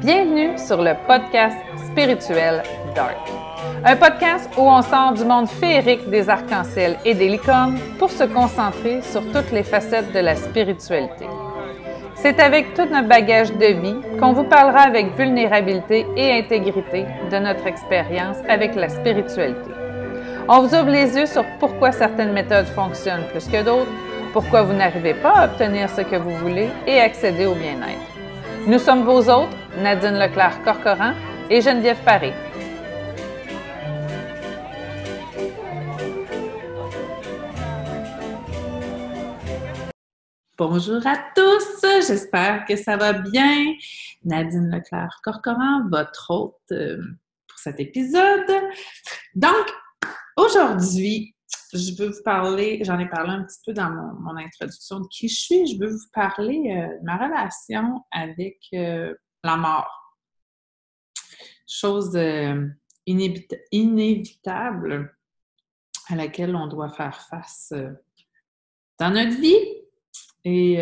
Bienvenue sur le podcast spirituel Dark. Un podcast où on sort du monde féerique des arcs-en-ciel et des licornes pour se concentrer sur toutes les facettes de la spiritualité. C'est avec tout notre bagage de vie qu'on vous parlera avec vulnérabilité et intégrité de notre expérience avec la spiritualité. On vous ouvre les yeux sur pourquoi certaines méthodes fonctionnent plus que d'autres, pourquoi vous n'arrivez pas à obtenir ce que vous voulez et accéder au bien-être. Nous sommes vos autres, Nadine Leclerc-Corcoran et Geneviève Paré. Bonjour à tous, j'espère que ça va bien. Nadine Leclerc-Corcoran, votre hôte euh, pour cet épisode. Donc, aujourd'hui, je veux vous parler, j'en ai parlé un petit peu dans mon, introduction de qui je suis, je veux vous parler euh, de ma relation avec euh, la mort. Chose euh, inévitable à laquelle on doit faire face dans notre vie. Et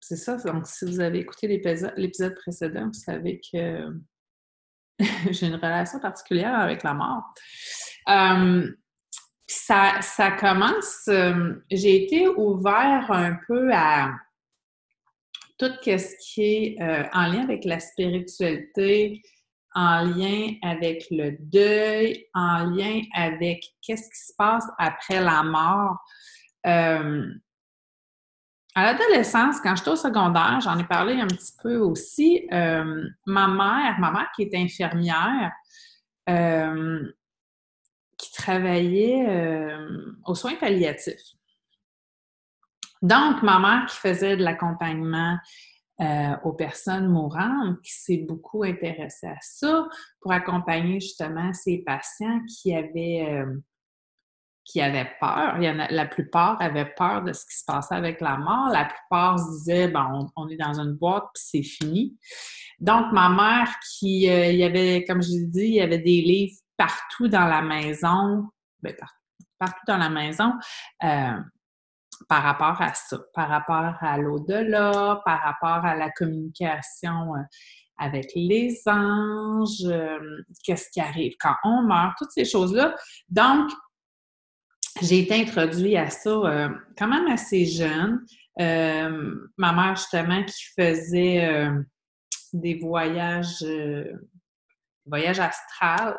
c'est ça, donc si vous avez écouté l'épisode précédent, vous savez que j'ai une relation particulière avec la mort. Euh, ça, commence, euh, j'ai été ouvert un peu à tout ce qui est euh, en lien avec la spiritualité, en lien avec le deuil, en lien avec qu'est-ce qui se passe après la mort. à l'adolescence, quand j'étais au secondaire, j'en ai parlé un petit peu aussi, ma mère, ma mère qui est infirmière, travaillait euh, aux soins palliatifs. Donc, ma mère qui faisait de l'accompagnement euh, aux personnes mourantes, qui s'est beaucoup intéressée à ça pour accompagner justement ces patients qui avaient, euh, qui avaient peur. Il y en a, la plupart avaient peur de ce qui se passait avec la mort. La plupart se disaient, bon, on, est dans une boîte puis c'est fini. Donc, ma mère qui, y avait, comme je l'ai dit, il y avait des livres partout dans la maison, ben, partout, dans la maison, euh, par rapport à ça, par rapport à l'au-delà, par rapport à la communication euh, avec les anges, euh, qu'est-ce qui arrive quand on meurt, toutes ces choses-là. Donc, j'ai été introduite à ça quand même assez jeune. ma mère, justement, qui faisait des voyages, voyages astrales,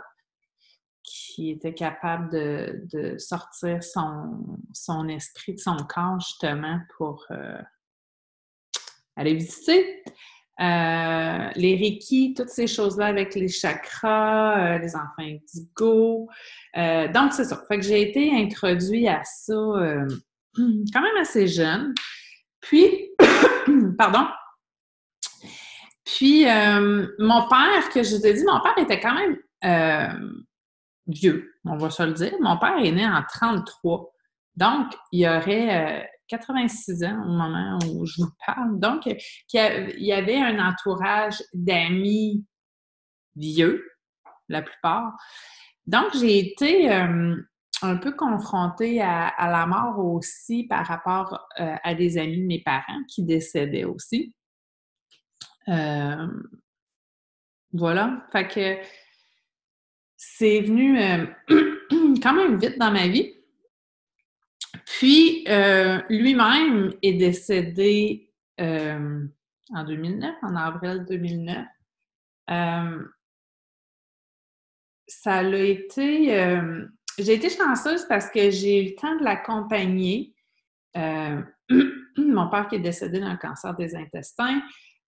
qui était capable de, sortir son, esprit de son corps justement pour euh, aller visiter. Euh, les Reiki, toutes ces choses-là avec les chakras, euh, les enfants indigo. donc, c'est ça. Fait que j'ai été introduite à ça quand même assez jeune. Puis, pardon. Puis, mon père, que je vous ai dit, mon père était quand même vieux, on va se le dire. Mon père est né en 33. Donc, il y aurait 86 euh, ans au moment où je vous parle. Donc, il y avait un entourage d'amis vieux, la plupart. Donc, j'ai été euh, un peu confrontée à, la mort aussi par rapport euh, à des amis de mes parents qui décédaient aussi. voilà. Fait que c'est venu euh, quand même vite dans ma vie. Puis, euh, lui-même est décédé euh, en 2009, en avril 2009. ça a été... j'ai été chanceuse parce que j'ai eu le temps de l'accompagner. mon père qui est décédé d'un cancer des intestins.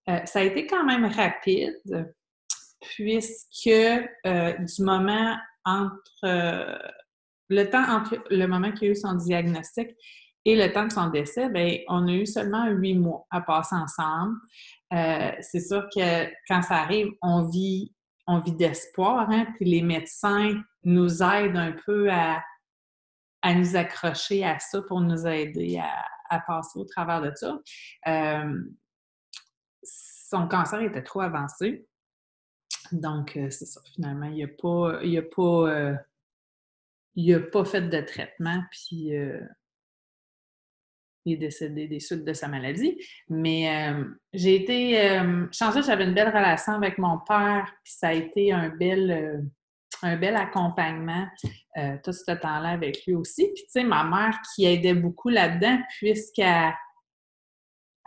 ça a été quand même rapide puisque euh, du moment entre euh, le temps entre le moment qu'il a eu son diagnostic et le temps de son décès, bien, on a eu seulement huit mois à passer ensemble. Euh, c'est sûr que quand ça arrive, on vit, on vit d'espoir, hein, puis les médecins nous aident un peu à, à nous accrocher à ça pour nous aider à, à passer au travers de ça. son cancer était trop avancé. Donc, euh, c'est ça, finalement, il n'a pas, il a pas, euh, a pas fait de traitement, puis euh, il est décédé des suites de sa maladie. Mais j'ai été chanceuse, j'avais une belle relation avec mon père, puis ça a été un bel, un bel accompagnement tout ce temps-là avec lui aussi. Puis tu sais, ma mère qui aidait beaucoup là-dedans, puisqu'elle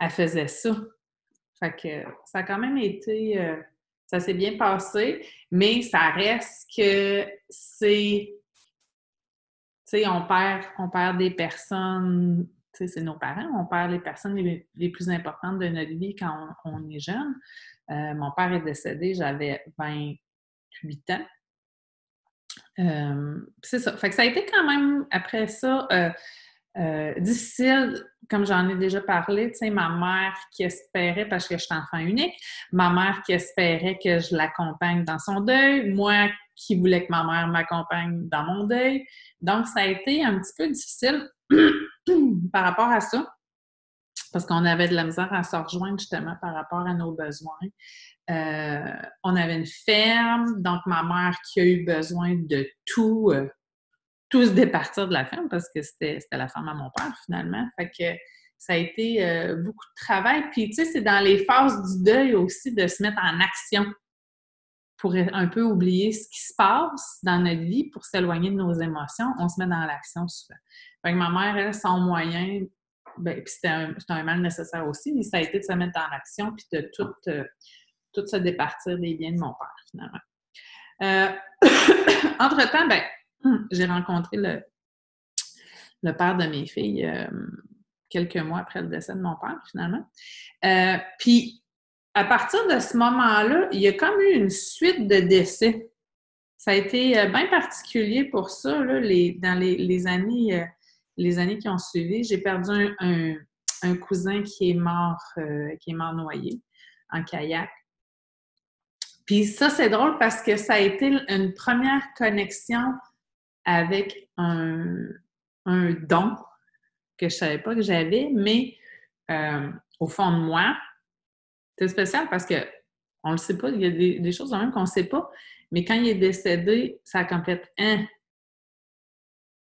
elle faisait ça. Fait que ça a quand même été. Ça s'est bien passé, mais ça reste que c'est. Tu sais, on perd, on perd des personnes c'est nos parents, on perd les personnes les, plus importantes de notre vie quand on, est jeune. Euh, mon père est décédé, j'avais 28 ans. Euh, c'est ça. Fait que ça a été quand même, après ça, euh, difficile, comme j'en ai déjà parlé, tu sais, ma mère qui espérait, parce que je suis enfant unique, ma mère qui espérait que je l'accompagne dans son deuil, moi qui voulais que ma mère m'accompagne dans mon deuil. Donc, ça a été un petit peu difficile par rapport à ça, parce qu'on avait de la misère à se rejoindre justement par rapport à nos besoins. Euh, on avait une ferme, donc ma mère qui a eu besoin de tout, euh, tout se départir de la ferme parce que c'était la femme à mon père finalement. Fait que ça a été euh, beaucoup de travail. Puis tu sais, c'est dans les phases du deuil aussi de se mettre en action pour un peu oublier ce qui se passe dans notre vie, pour s'éloigner de nos émotions, on se met dans l'action souvent. Fait que ma mère, elle, sans moyen, ben, puis c'était un, mal nécessaire aussi, mais ça a été de se mettre dans l'action puis de tout, euh, tout se départir des biens de mon père, finalement. Euh, entre-temps, ben, j'ai rencontré le, le père de mes filles euh, quelques mois après le décès de mon père, finalement. puis à partir de ce moment-là, il y a comme eu une suite de décès. Ça a été euh, bien particulier pour ça, là, les, dans les, années, euh, les années qui ont suivi. J'ai perdu un, cousin qui est mort, euh, qui est mort noyé en kayak. Puis ça, c'est drôle parce que ça a été une première connexion avec un, don que je ne savais pas que j'avais, mais au fond de moi, c'est spécial parce que on le sait pas, il y a des, choses même qu'on ne sait pas, mais quand il est décédé, ça a complètement hein,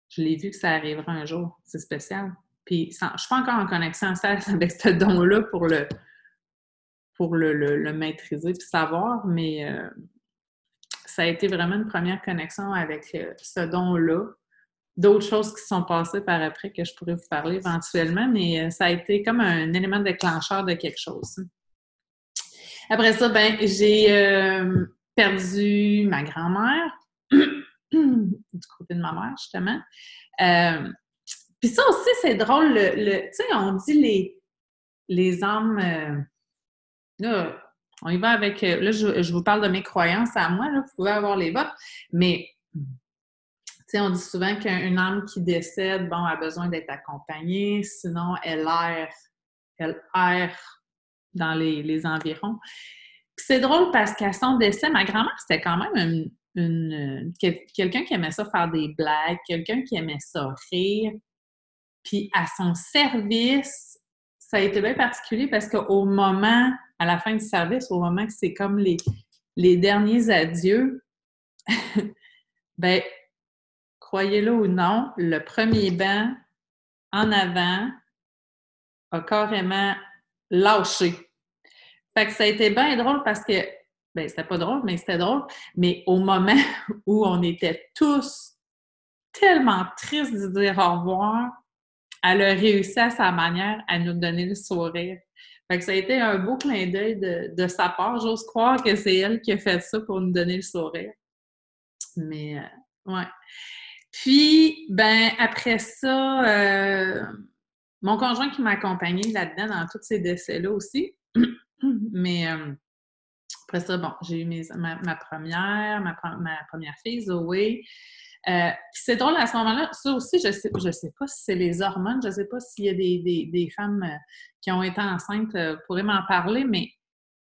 je l'ai vu que ça arrivera un jour. C'est spécial. Puis je ne suis pas encore en connexion avec ce don-là pour le pour le, maîtriser et savoir, mais euh, ça a été vraiment une première connexion avec euh, ce don-là. D'autres choses qui sont passées par après que je pourrais vous parler éventuellement, mais euh, ça a été comme un élément déclencheur de quelque chose. Après ça, ben, j'ai euh, perdu ma grand-mère, du côté de ma mère, justement. Puis ça aussi, c'est drôle, le, tu sais, on dit les, les âmes. On y va avec. Là, je, vous parle de mes croyances à moi, là, vous pouvez avoir les votes, mais. Tu sais, on dit souvent qu'une âme qui décède, bon, a besoin d'être accompagnée, sinon elle erre, elle erre dans les, environs. c'est drôle parce qu'à son décès, ma grand-mère, c'était quand même une, quelqu'un qui aimait ça faire des blagues, quelqu'un qui aimait ça rire. Puis à son service, ça a été bien particulier parce qu'au moment, à la fin du service, au moment que c'est comme les, les derniers adieux, ben, croyez-le ou non, le premier banc en avant a carrément lâché. Fait que ça a été bien drôle parce que, ben c'était pas drôle, mais c'était drôle, mais au moment où on était tous tellement tristes de dire au revoir, elle a réussi à sa manière à nous donner le sourire. Fait que ça a été un beau clin d'œil de, sa part. J'ose croire que c'est elle qui a fait ça pour nous donner le sourire. Mais, euh, ouais. Puis, ben, après ça, euh, mon conjoint qui m'a accompagné là-dedans dans tous ces décès-là aussi. Mais euh, après ça, bon, j'ai eu ma, première, ma, première fille, Zoé. Euh, c'est drôle à ce moment-là, ça aussi, je je sais pas si c'est les hormones, je sais pas s'il y a des, femmes euh, qui ont été enceintes pourraient m'en parler, mais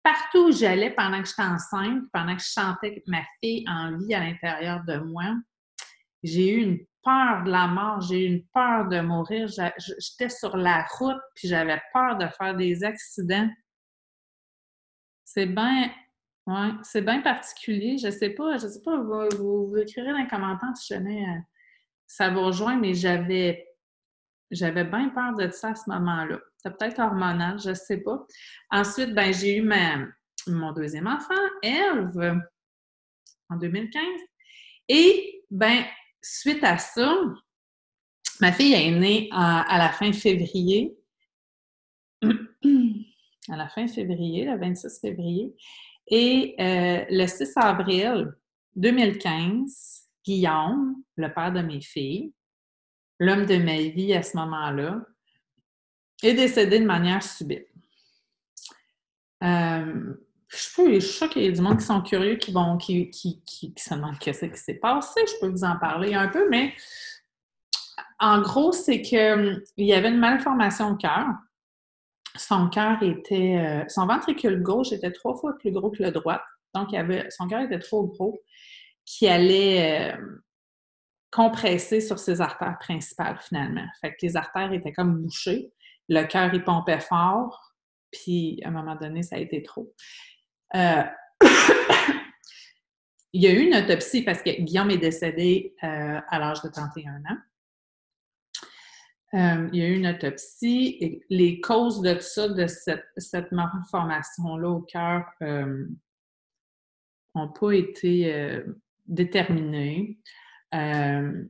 partout où j'allais pendant que j'étais enceinte, pendant que je chantais ma fille en vie à l'intérieur de moi, j'ai eu une peur de la mort, j'ai eu une peur de mourir. J'étais sur la route, puis j'avais peur de faire des accidents. C'est bien, ouais, c'est bien particulier. Je sais pas, je sais pas, vous, vous, écrirez dans les commentaires si jamais euh, ça vous rejoint, mais j'avais, j'avais bien peur de ça à ce moment-là. C'est peut-être hormonal, je ne sais pas. Ensuite, ben, j'ai eu ma, mon deuxième enfant, Eve, en 2015. Et, ben, suite à ça, ma fille est née à, la fin février. à la fin février, le 26 février. Et euh, le 6 avril 2015, Guillaume, le père de mes filles, l'homme de ma vie à ce moment-là, est décédé de manière subite. Euh, je, peux, je suis sûre qu'il y a du monde qui sont curieux, qui vont, qui, qui, qui, se demandent ce qui s'est passé. Je peux vous en parler un peu, mais en gros, c'est qu'il y avait une malformation au cœur. Son cœur était. Euh, son ventricule gauche était trois fois plus gros que le droit. Donc, il avait, son cœur était trop gros, qui allait euh, compresser sur ses artères principales, finalement. Fait que les artères étaient comme bouchées. Le cœur, il pompait fort. Puis, à un moment donné, ça a été trop. Euh, il y a eu une autopsie parce que Guillaume est décédé à l'âge de 31 ans. Euh, il y a eu une autopsie et les causes de ça, de cette, cette malformation-là au cœur, n'ont pas été déterminées. il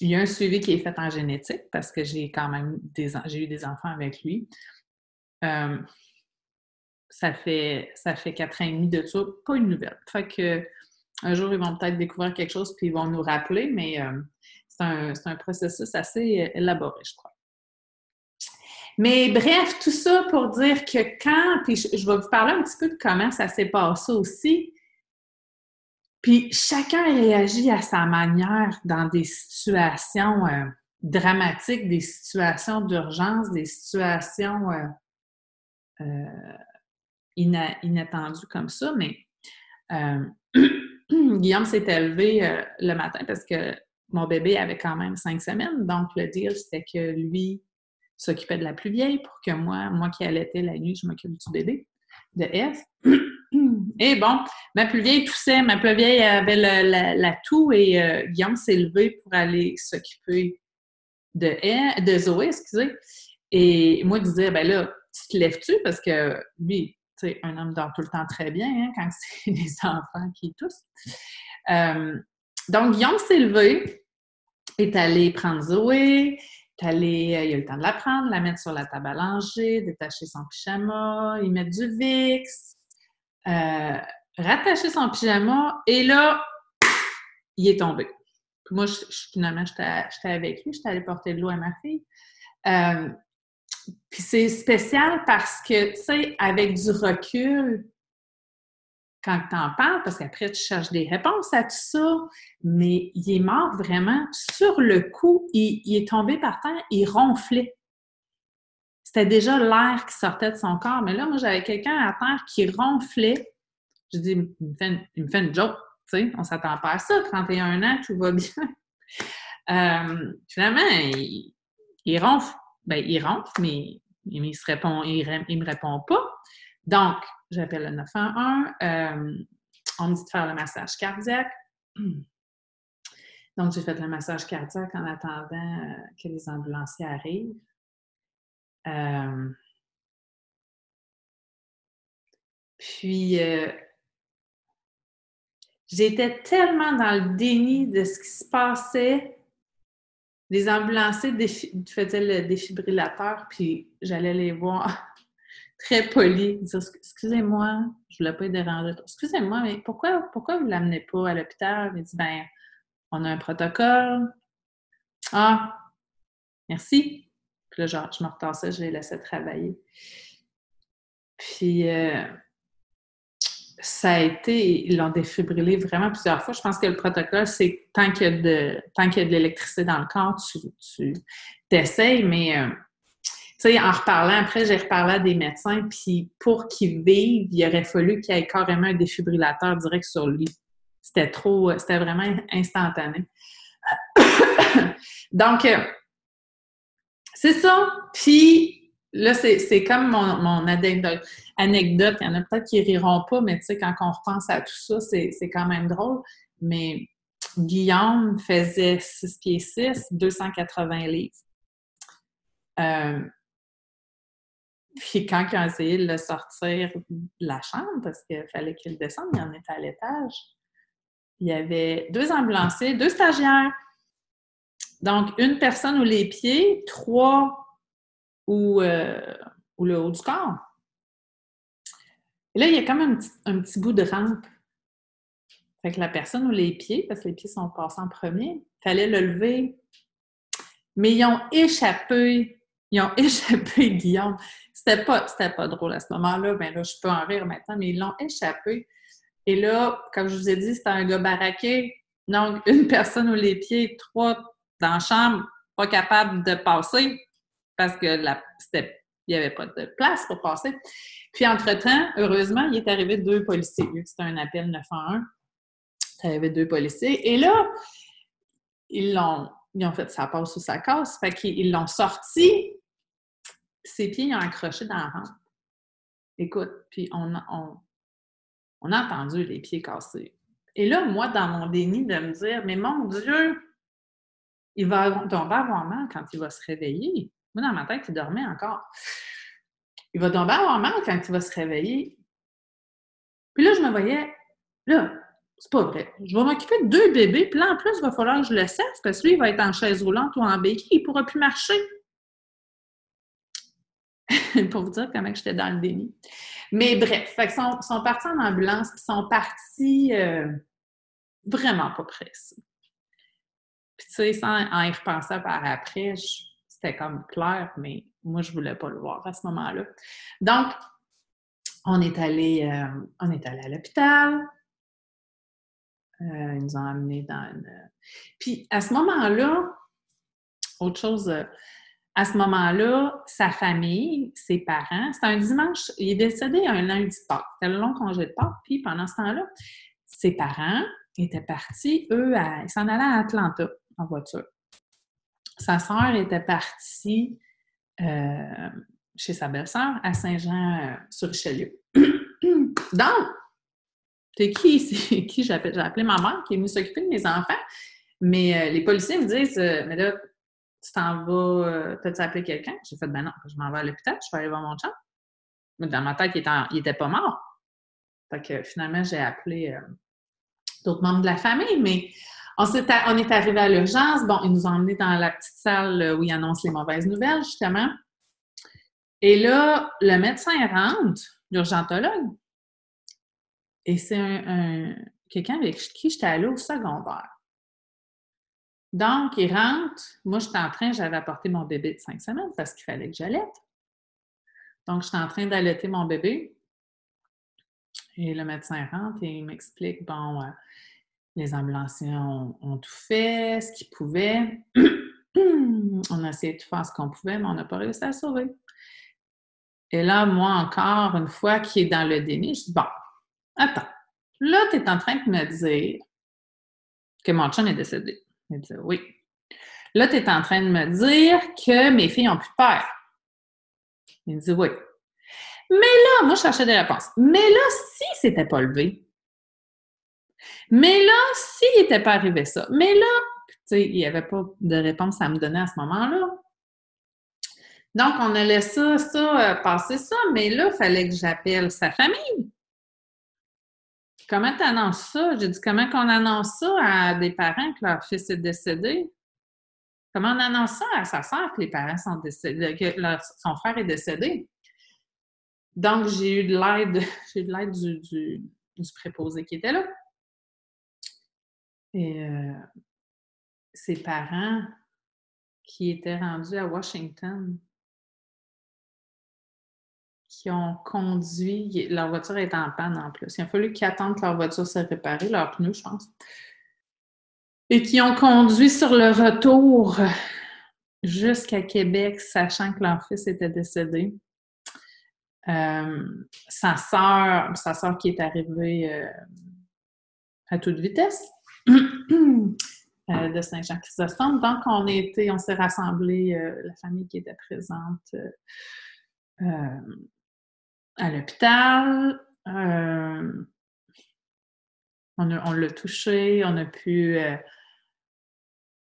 y a un suivi qui est fait en génétique parce que j'ai quand même des, j'ai eu des enfants avec lui ça fait, ça fait quatre ans et demi de ça, pas une nouvelle. Fait que un jour, ils vont peut-être découvrir quelque chose puis ils vont nous rappeler, mais euh, c'est un, processus assez euh, élaboré, je crois. Mais bref, tout ça pour dire que quand, puis je, vais vous parler un petit peu de comment ça s'est passé aussi. Puis chacun réagit à sa manière dans des situations euh, dramatiques, des situations d'urgence, des situations inattendu comme ça, mais euh, Guillaume s'est élevé euh, le matin parce que mon bébé avait quand même cinq semaines. Donc, le deal, c'était que lui s'occupait de la plus vieille pour que moi, moi qui allaitais la nuit, je m'occupe du bébé, de F. Et bon, ma plus vieille toussait, ma plus vieille avait la, toux et euh, Guillaume s'est levé pour aller s'occuper de, de Zoé, excusez. Et moi, je disais, ben là, tu te lèves-tu? Parce que lui, un homme dort tout le temps très bien hein, quand c'est des enfants qui toussent. Euh, donc, Guillaume s'est levé, est allé prendre Zoé, est allé, euh, il a eu le temps de la prendre, la mettre sur la table à langer, détacher son pyjama, y mettre du VIX, euh, rattacher son pyjama, et là, il est tombé. moi, je, finalement, j'étais avec lui, j'étais allée porter de l'eau à ma fille. Puis c'est spécial parce que, tu sais, avec du recul, quand tu en parles, parce qu'après, tu cherches des réponses à tout ça, mais il est mort vraiment sur le coup. Il, est tombé par terre, il ronflait. C'était déjà l'air qui sortait de son corps. Mais là, moi, j'avais quelqu'un à terre qui ronflait. Je dis, il me fait une, il me fait une joke, tu sais, on s'attend pas à ça. 31 ans, tout va bien. Euh, finalement, il, ronfle ben, il rentre, mais il ne il, me répond pas. Donc, j'appelle le 911. Euh, on me dit de faire le massage cardiaque. Donc, j'ai fait le massage cardiaque en attendant euh, que les ambulanciers arrivent. Euh, puis, j'étais tellement dans le déni de ce qui se passait les ambulanciers faisaient le défibrillateur, puis j'allais les voir très polis, dire Excusez-moi, je voulais pas déranger. Excusez-moi, mais pourquoi, pourquoi vous ne l'amenez pas à l'hôpital? Il dit Ben, on a un protocole. Ah, merci. Puis là, genre, je me retassais, je les laissais travailler. Puis, euh, ça a été, ils l'ont défibrillé vraiment plusieurs fois. Je pense que le protocole, c'est tant qu'il y a de, tant qu'il y a de l'électricité dans le corps, tu, tu t'essayes, mais euh, sais, en reparlant, après, j'ai reparlé à des médecins, puis pour qu'ils vivent, il aurait fallu qu'il y ait carrément un défibrillateur direct sur lui. C'était trop, c'était vraiment instantané. Donc, euh, c'est ça. Puis, là, c'est comme mon, mon anecdote. anecdote. Il y en a peut-être qui riront pas, mais tu sais, quand on repense à tout ça, c'est quand même drôle. Mais Guillaume faisait 6 pieds 6, 280 livres. Euh, puis quand ils ont essayé de le sortir de la chambre, parce qu'il fallait qu'il descende, il en était à l'étage, il y avait deux ambulanciers, deux stagiaires. Donc, une personne ou les pieds, trois ou, euh, le haut du corps. Et là, il y a comme un petit, un petit bout de rampe. Fait que la personne ou les pieds, parce que les pieds sont passés en premier, fallait le lever. Mais ils ont échappé. Ils ont échappé Guillaume. C'était pas, pas drôle à ce moment-là. mais là, je peux en rire maintenant, mais ils l'ont échappé. Et là, comme je vous ai dit, c'était un gars baraqué. Donc, une personne ou les pieds, trois dans la chambre, pas capable de passer parce que il n'y avait pas de place pour passer. Puis, entre-temps, heureusement, il est arrivé deux policiers. C'était un appel 911. Il y avait deux policiers. Et là, ils l'ont, ils ont fait ça passe ou ça casse. Fait qu'ils l'ont sorti. Ses pieds, ont accroché dans la rampe. Écoute, puis on, a entendu les pieds cassés. Et là, moi, dans mon déni de me dire, mais mon Dieu, il va tomber avoir mal quand il va se réveiller. Moi, dans ma tête, il dormait encore. Il va tomber avoir mal quand il va se réveiller. Puis là, je me voyais, là, c'est pas vrai. Je vais m'occuper de deux bébés, puis là, en plus, il va falloir que je le cesse parce que lui, il va être en chaise roulante ou en béquille, il ne pourra plus marcher. Pour vous dire comment j'étais dans le déni. Mais bref, fait sont, sont partis en ambulance, puis sont partis euh, vraiment pas pressés. Puis tu sais, sans en y repenser par après, c'était comme clair, mais moi, je voulais pas le voir à ce moment-là. Donc, on est allé, euh, on est allé à l'hôpital. Euh, ils nous ont amenés dans une... Puis à ce moment-là, autre chose, à ce moment-là, sa famille, ses parents, c'était un dimanche, il est décédé un lundi de. C'était le long congé de Pâques. Puis pendant ce temps-là, ses parents étaient partis, eux, ils s'en allaient à Atlanta en voiture. Sa sœur était partie euh, chez sa belle-sœur à Saint-Jean-sur-Richelieu. Donc, c'est qui, c'est qui j'ai appelé, ma mère qui est venue s'occuper de mes enfants. Mais euh, les policiers me disent euh, Mais là, tu t'en vas, t'as-tu appelé quelqu'un? J'ai fait Ben non, je m'en vais à l'hôpital, je vais aller voir mon chat. Mais dans ma tête, il était, pas mort. Fait que finalement, j'ai appelé d'autres membres de la famille, mais on, est, arrivé à l'urgence. Bon, ils nous ont emmenés dans la petite salle où ils annoncent les mauvaises nouvelles, justement. Et là, le médecin rentre, l'urgentologue, et c'est un, quelqu'un avec qui j'étais allée au secondaire. Donc, il rentre. Moi, j'étais en train, j'avais apporté mon bébé de cinq semaines parce qu'il fallait que j'allaite. Donc, j'étais en train d'allaiter mon bébé. Et le médecin rentre et il m'explique, bon, euh, les ambulanciers ont, tout fait, ce qu'ils pouvaient. on a essayé de faire ce qu'on pouvait, mais on n'a pas réussi à sauver. Et là, moi, encore une fois, qui est dans le déni, je dis Bon, attends, là, tu es en train de me dire que mon chum est décédé. Il dit Oui. Là, tu es en train de me dire que mes filles n'ont plus de père. Il dit Oui. Mais là, moi, je cherchais des réponses. Mais là, si c'était pas levé, mais là, s'il n'était pas arrivé ça, mais là, tu sais, il n'y avait pas de réponse à me donner à ce moment-là. Donc, on a laissé ça, euh, passer ça, mais là, il fallait que j'appelle sa famille. Comment tu annonces ça? J'ai dit, comment qu'on annonce ça à des parents que leur fils est décédé? Comment on annonce ça? À sa soeur que les parents sont décédés, que son frère est décédé? Donc, j'ai eu de l'aide, j'ai eu de l'aide du, du préposé qui était là. Et euh, ses parents qui étaient rendus à Washington, qui ont conduit, leur voiture est en panne en plus. Il a fallu qu'ils attendent que leur voiture se répare, leur pneu, je pense. Et qui ont conduit sur le retour jusqu'à Québec, sachant que leur fils était décédé. Euh, sa sœur, sa sœur qui est arrivée euh, à toute vitesse, Euh, de Saint-Jean-Chrysostome. Donc, on, on s'est rassemblés, la famille qui était présente à l'hôpital. on, on l'a touché, on a pu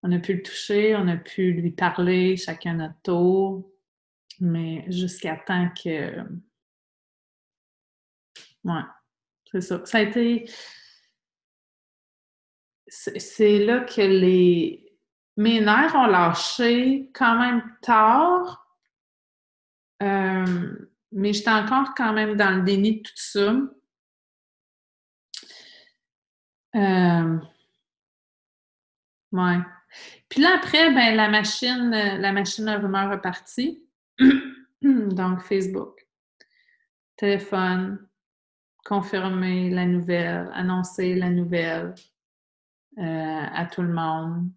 on a pu le toucher, on a pu lui parler chacun notre tour. Mais jusqu'à temps que. Ouais, c'est ça. Ça a été. C'est là que les. Mes nerfs ont lâché quand même tard. Euh, mais j'étais encore quand même dans le déni de tout ça. Euh, ouais. Puis là, après, ben, la machine, la machine à rumeurs repartie. Donc, Facebook, téléphone, confirmer la nouvelle, annoncer la nouvelle euh, à tout le monde.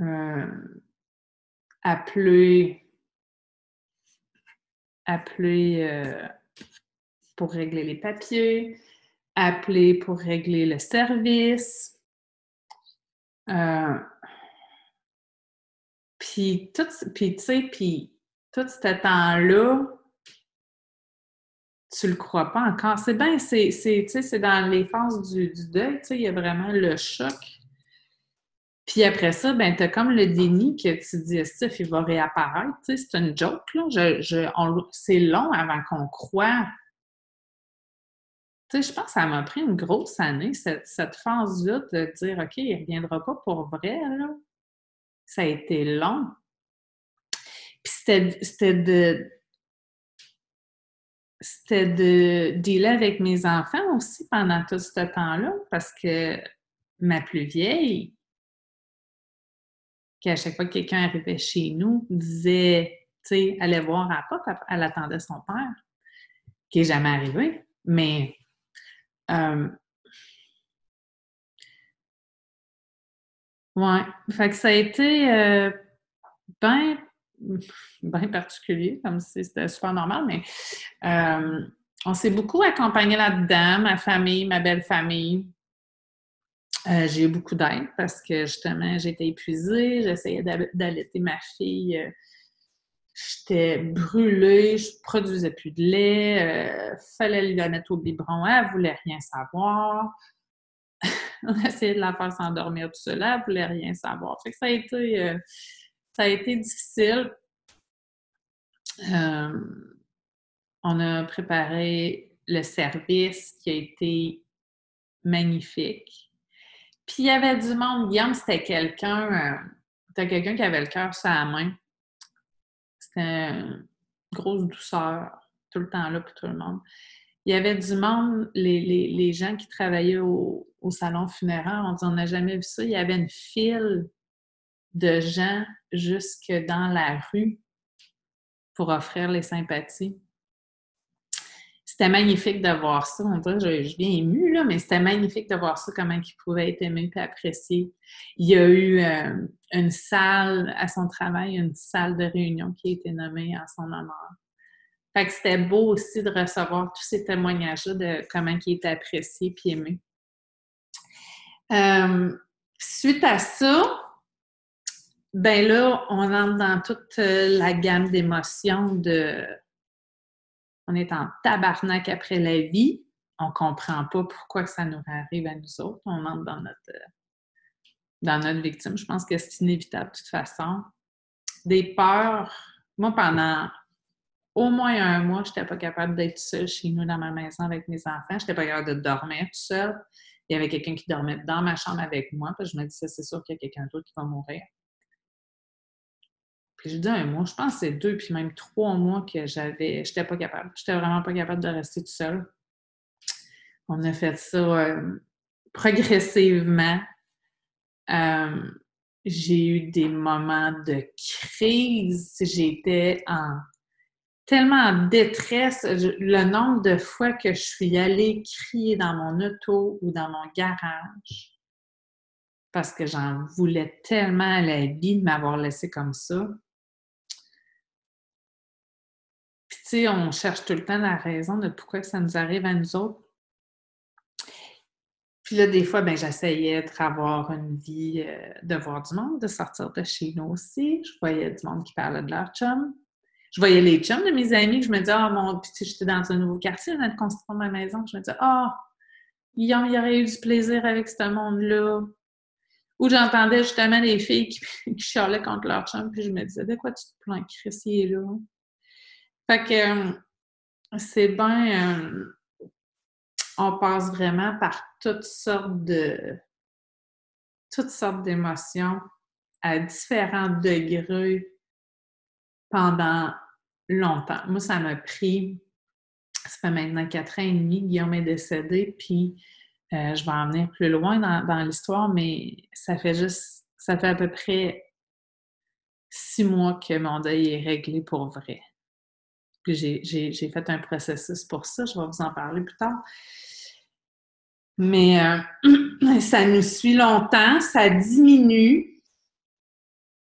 Euh, appeler, appeler euh, pour régler les papiers, appeler pour régler le service. Puis, tout, tu sais, puis tout ce temps-là, tu le crois pas encore. C'est bien, c'est, c'est dans les phases du, du deuil, tu sais, il y a vraiment le choc. Puis après ça, ben, t'as comme le déni que tu dis, Steph, il va réapparaître, tu c'est une joke, là. Je, je, c'est long avant qu'on croit. Tu sais, je pense que ça m'a pris une grosse année, cette, cette phase-là, de dire, OK, il reviendra pas pour vrai, là ça a été long. Puis c'était de. C'était de dealer avec mes enfants aussi pendant tout ce temps-là, parce que ma plus vieille, à chaque fois que quelqu'un arrivait chez nous, disait, tu sais, allait voir à la porte, elle attendait son père, qui n'est jamais arrivé. Mais euh, Oui, fait que ça a été euh, bien ben particulier, comme si c'était super normal, mais euh, on s'est beaucoup accompagné là-dedans, ma famille, ma belle famille. Euh, j'ai eu beaucoup d'aide parce que justement, j'étais épuisée, j'essayais d'allaiter ma fille. J'étais brûlée, je produisais plus de lait, fallait lui la mettre au biberon, elle voulait rien savoir. on a essayé de la faire s'endormir tout cela, elle ne voulait rien savoir. Ça a été, euh, ça a été difficile. Euh, on a préparé le service qui a été magnifique. Puis il y avait du monde. Guillaume, c'était quelqu'un, euh, c'était quelqu'un qui avait le cœur sur la main. C'était une grosse douceur tout le temps là pour tout le monde il y avait du monde, les, gens qui travaillaient au, salon funéraire, on dit on n'a jamais vu ça. Il y avait une file de gens jusque dans la rue pour offrir les sympathies. C'était magnifique de voir ça. On dirait, je, viens émue, là, mais c'était magnifique de voir ça, comment ils pouvaient être aimés et appréciés. Il y a eu euh, une salle à son travail, une salle de réunion qui a été nommée en son honneur. Fait que c'était beau aussi de recevoir tous ces témoignages-là de comment il était apprécié et aimé. Euh, suite à ça, ben là, on entre dans toute euh, la gamme d'émotions de on est en tabarnak après la vie, on comprend pas pourquoi ça nous arrive à nous autres, on entre dans notre dans notre victime. Je pense que c'est inévitable de toute façon. Des peurs. Moi, pendant au moins un mois, je n'étais pas capable d'être seule chez nous dans ma maison avec mes enfants. Je n'étais pas capable de dormir tout seul. Il y avait quelqu'un qui dormait dans ma chambre avec moi. Je me disais, c'est sûr qu'il y a quelqu'un d'autre qui va mourir. Puis je dis un mois, je pense que c'est deux, puis même trois mois que j'avais. Je n'étais pas capable. Je n'étais vraiment pas capable de rester tout seul. On a fait ça euh, progressivement. Euh, j'ai eu des moments de crise. J'étais en tellement en détresse, le nombre de fois que je suis allée crier dans mon auto ou dans mon garage parce que j'en voulais tellement à la vie de m'avoir laissé comme ça. Puis tu on cherche tout le temps la raison de pourquoi ça nous arrive à nous autres. Puis là, des fois, ben, j'essayais d'avoir une vie, euh, de voir du monde, de sortir de chez nous aussi. Je voyais du monde qui parlait de leur chum je voyais les chums de mes amis, je me disais, ah, mon, puis j'étais dans un nouveau quartier, on a de construire ma maison, je me disais, oh, il y aurait eu du plaisir avec ce monde-là. Ou j'entendais justement des filles qui, qui chialaient contre leur chum, puis je me disais, de quoi tu te plains, Chris, il est là? Fait que euh, c'est bien... Euh, on passe vraiment par toutes sortes de... toutes sortes d'émotions à différents degrés pendant longtemps. Moi, ça m'a pris... Ça fait maintenant quatre ans et demi, Guillaume est décédé, puis euh, je vais en venir plus loin dans, l'histoire, mais ça fait juste, ça fait à peu près six mois que mon deuil est réglé pour vrai. J'ai fait un processus pour ça, je vais vous en parler plus tard. Mais euh, ça nous suit longtemps, ça diminue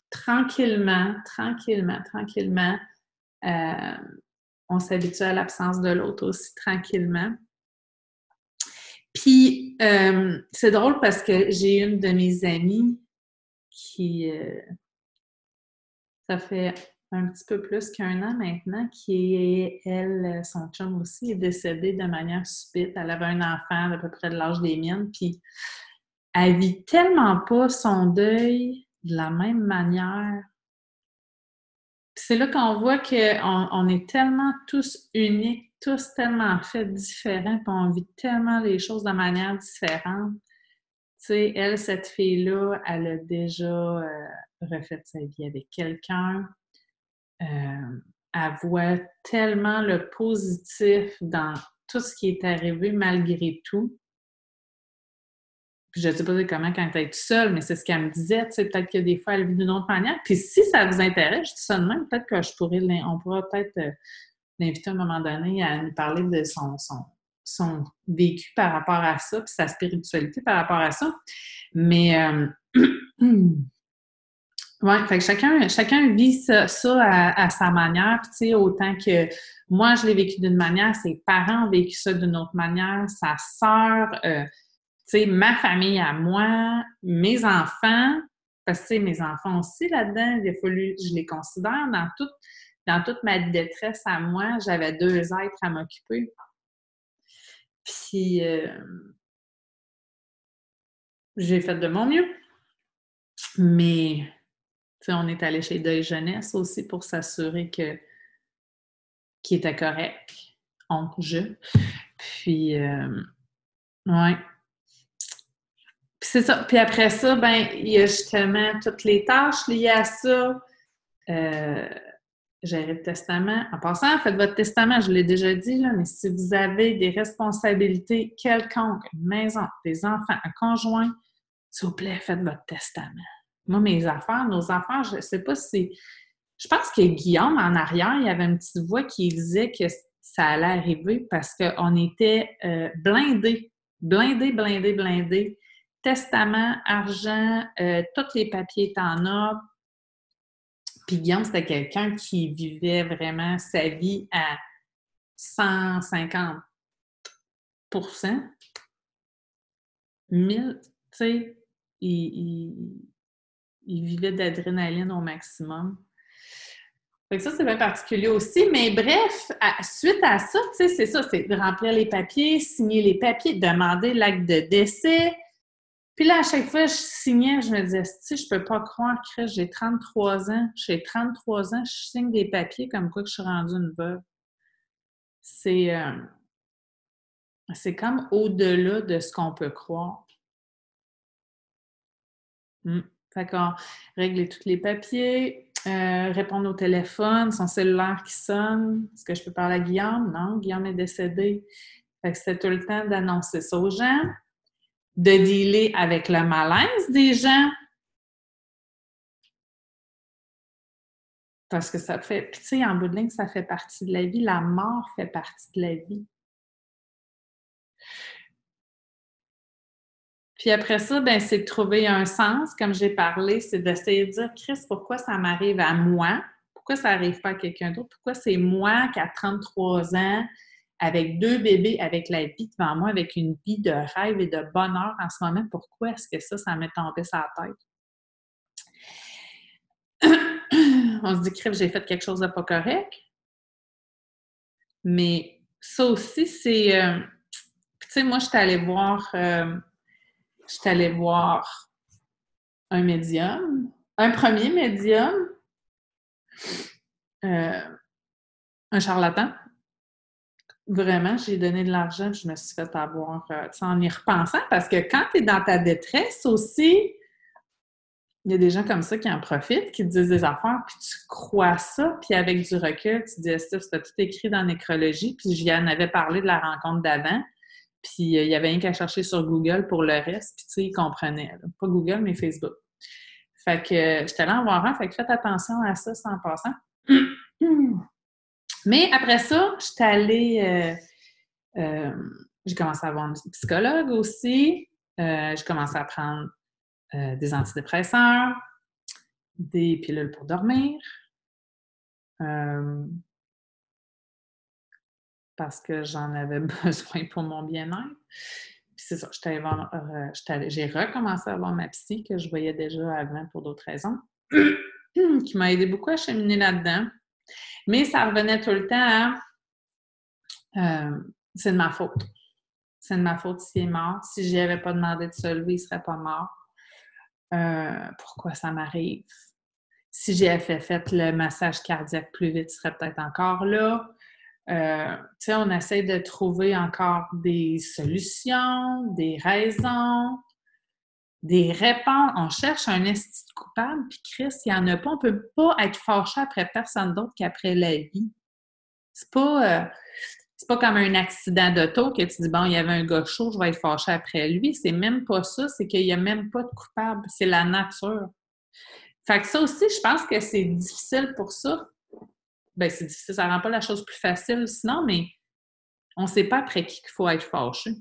tranquillement, tranquillement, tranquillement. Euh, on s'habitue à l'absence de l'autre aussi tranquillement. Puis, euh, c'est drôle parce que j'ai une de mes amies qui, ça fait un petit peu plus qu'un an maintenant, qui est, elle, son chum aussi, est décédée de manière subite. Elle avait un enfant d'à peu près de l'âge des miennes, puis elle vit tellement pas son deuil de la même manière. C'est là qu'on voit qu'on on est tellement tous uniques tous tellement faits différents, puis on vit tellement les choses de manière différente. Tu sais, elle, cette fille-là, elle a déjà euh, refait sa vie avec quelqu'un. Euh, elle voit tellement le positif dans tout ce qui est arrivé malgré tout. je ne sais pas comment quand elle est seule, mais c'est ce qu'elle me disait. Tu sais, peut-être que des fois, elle vit d'une autre manière. Puis si ça vous intéresse, je dis ça de même, peut-être que je pourrais, pourra peut-être euh, l'inviter à un moment donné à nous parler de son, son, vécu par rapport à ça, puis sa spiritualité par rapport à ça. Mais euh, ouais, fait que chacun, chacun vit ça, à, sa manière. tu sais, autant que moi, je l'ai vécu d'une manière, ses parents ont vécu ça d'une autre manière, sa sœur, euh, tu sais, ma famille à moi, mes enfants, parce que mes enfants aussi là-dedans, il a fallu, je les considère dans tout dans toute ma détresse à moi, j'avais deux êtres à m'occuper. Puis, euh, j'ai fait de mon mieux. Mais, on est allé chez Deuil Jeunesse aussi pour s'assurer que qu'il était correct. On, je. Puis, euh. Puis c'est ça. Puis après ça, ben, il y a justement toutes les tâches liées à ça. Euh, gérer le testament. En passant, faites votre testament, je l'ai déjà dit, mais si vous avez des responsabilités quelconques, une maison, des enfants, un conjoint, s'il vous plaît, faites votre testament. Moi, mes affaires, nos affaires, je ne sais pas si. Je pense que Guillaume, en arrière, il y avait une petite voix qui disait que ça allait arriver parce qu'on était euh, blindés, blindés, blindés, blindés. Testament, argent, euh, tous les papiers étaient en ordre, puis Guillaume, c'était quelqu'un qui vivait vraiment sa vie à 150% 1000, tu sais, il, vivait d'adrénaline au maximum. Fait ça, c'est bien particulier aussi. Mais bref, suite à ça, tu sais, c'est ça, c'est de remplir les papiers, signer les papiers, demander l'acte de décès, puis là, à chaque fois je signais, je me disais, si je peux pas croire que j'ai 33 ans, j'ai 33 ans, je signe des papiers comme quoi que je suis rendue une veuve. C'est, euh, comme au-delà de ce qu'on peut croire. Hum. Fait qu'on règle tous les papiers, euh, répondre au téléphone, son cellulaire qui sonne. Est-ce que je peux parler à Guillaume? Non, Guillaume est décédé. Fait que tout le temps d'annoncer ça aux gens de dealer avec le malaise des gens. Parce que ça fait, puis tu sais, en bout de ligne, ça fait partie de la vie. La mort fait partie de la vie. Puis après ça, ben, c'est de trouver un sens, comme j'ai parlé, c'est d'essayer de dire, Chris, pourquoi ça m'arrive à moi? Pourquoi ça n'arrive pas à quelqu'un d'autre? Pourquoi c'est moi qui, à 33 ans, avec deux bébés, avec la vie devant moi, avec une vie de rêve et de bonheur en ce moment, pourquoi est-ce que ça, ça m'est tombé sur la tête? On se dit, crève, j'ai fait quelque chose de pas correct. Mais ça aussi, c'est. Euh, tu sais, moi, je suis allée voir. Euh, je suis allée voir un médium, un premier médium, euh, un charlatan. Vraiment, j'ai donné de l'argent, je me suis fait avoir euh, en y repensant, parce que quand tu es dans ta détresse aussi, il y a des gens comme ça qui en profitent, qui te disent des affaires, puis tu crois ça, puis avec du recul, tu dis, c'était tout écrit dans Nécrologie, puis j'y en avais parlé de la rencontre d'avant, puis euh, il y avait rien qu'à chercher sur Google pour le reste, puis tu sais, ils comprenaient. Pas Google, mais Facebook. Fait que euh, j'étais là en voir un, fait que faites attention à ça, sans passant. Mais après ça, j'étais allée... Euh, j'ai commencé à avoir une psychologue aussi. j'ai commencé à prendre des antidépresseurs, des pilules pour dormir parce que j'en avais besoin pour mon bien-être. Puis c'est ça, euh, j'ai recommencé à voir ma psy que je voyais déjà avant pour d'autres raisons, qui m'a aidé beaucoup à cheminer là-dedans. Mais ça revenait tout le temps à euh, c'est de ma faute. C'est de ma faute s'il est mort. Si je n'y avais pas demandé de se lever, il ne serait pas mort. Euh, pourquoi ça m'arrive? Si j'avais fait, fait le massage cardiaque plus vite, il serait peut-être encore là. Euh, on essaie de trouver encore des solutions, des raisons, des réponses. On cherche un estime coupable, puis Chris, il n'y en a pas. On ne peut pas être fâché après personne d'autre qu'après la vie. C'est pas, euh, c'est pas comme un accident d'auto que tu dis, bon, il y avait un gars chaud, je vais être fâché après lui. C'est même pas ça, c'est qu'il n'y a même pas de coupable. C'est la nature. Fait que ça aussi, je pense que c'est difficile pour ça ben c'est ça rend pas la chose plus facile sinon, mais on ne sait pas après qui qu'il faut être fâché.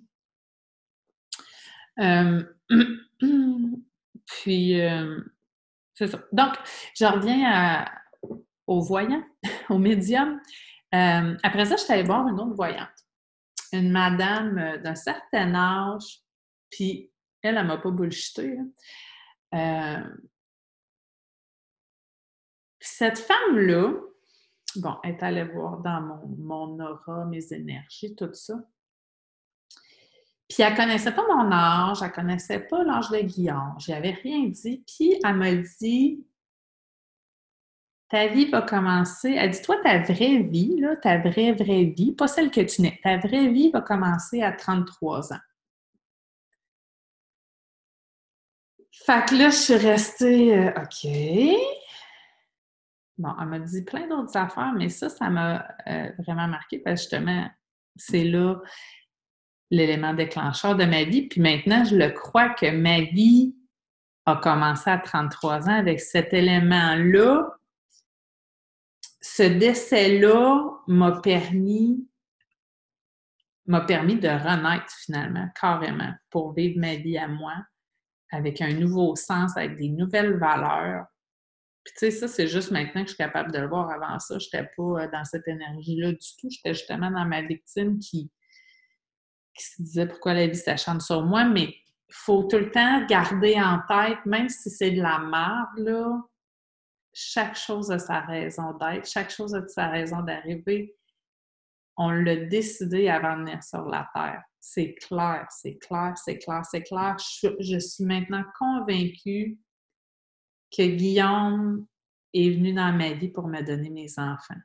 Puis, c'est ça. Donc, je reviens au voyant, au médium. Après ça, je suis allée voir une autre voyante, une madame d'un certain âge, puis elle, elle ne m'a pas bullshité. cette femme-là, bon, elle est allée voir dans mon, aura, mes énergies, tout ça. Puis elle connaissait pas mon âge, elle connaissait pas l'âge de Guillaume, j'avais rien dit. Puis elle m'a dit ta vie va commencer. Elle dit Toi, ta vraie vie, là, ta vraie, vraie vie, pas celle que tu n'es, ta vraie vie va commencer à 33 ans. Fait que là, je suis restée euh, OK. Bon, elle m'a dit plein d'autres affaires, mais ça, ça m'a euh, vraiment marqué parce que justement, c'est là l'élément déclencheur de ma vie. Puis maintenant, je le crois que ma vie a commencé à 33 ans avec cet élément-là. Ce décès-là m'a permis m'a permis de renaître finalement, carrément, pour vivre ma vie à moi, avec un nouveau sens, avec des nouvelles valeurs, puis tu sais, ça, c'est juste maintenant que je suis capable de le voir. Avant ça, je n'étais pas euh, dans cette énergie-là du tout. J'étais justement dans ma victime qui, se disait pourquoi la vie s'acharne sur moi. Mais il faut tout le temps garder en tête, même si c'est de la merde, là, chaque chose a sa raison d'être, chaque chose a sa raison d'arriver. On l'a décidé avant de venir sur la Terre. C'est clair, c'est clair, c'est clair, c'est clair. je suis maintenant convaincue que Guillaume est venu dans ma vie pour me donner mes enfants.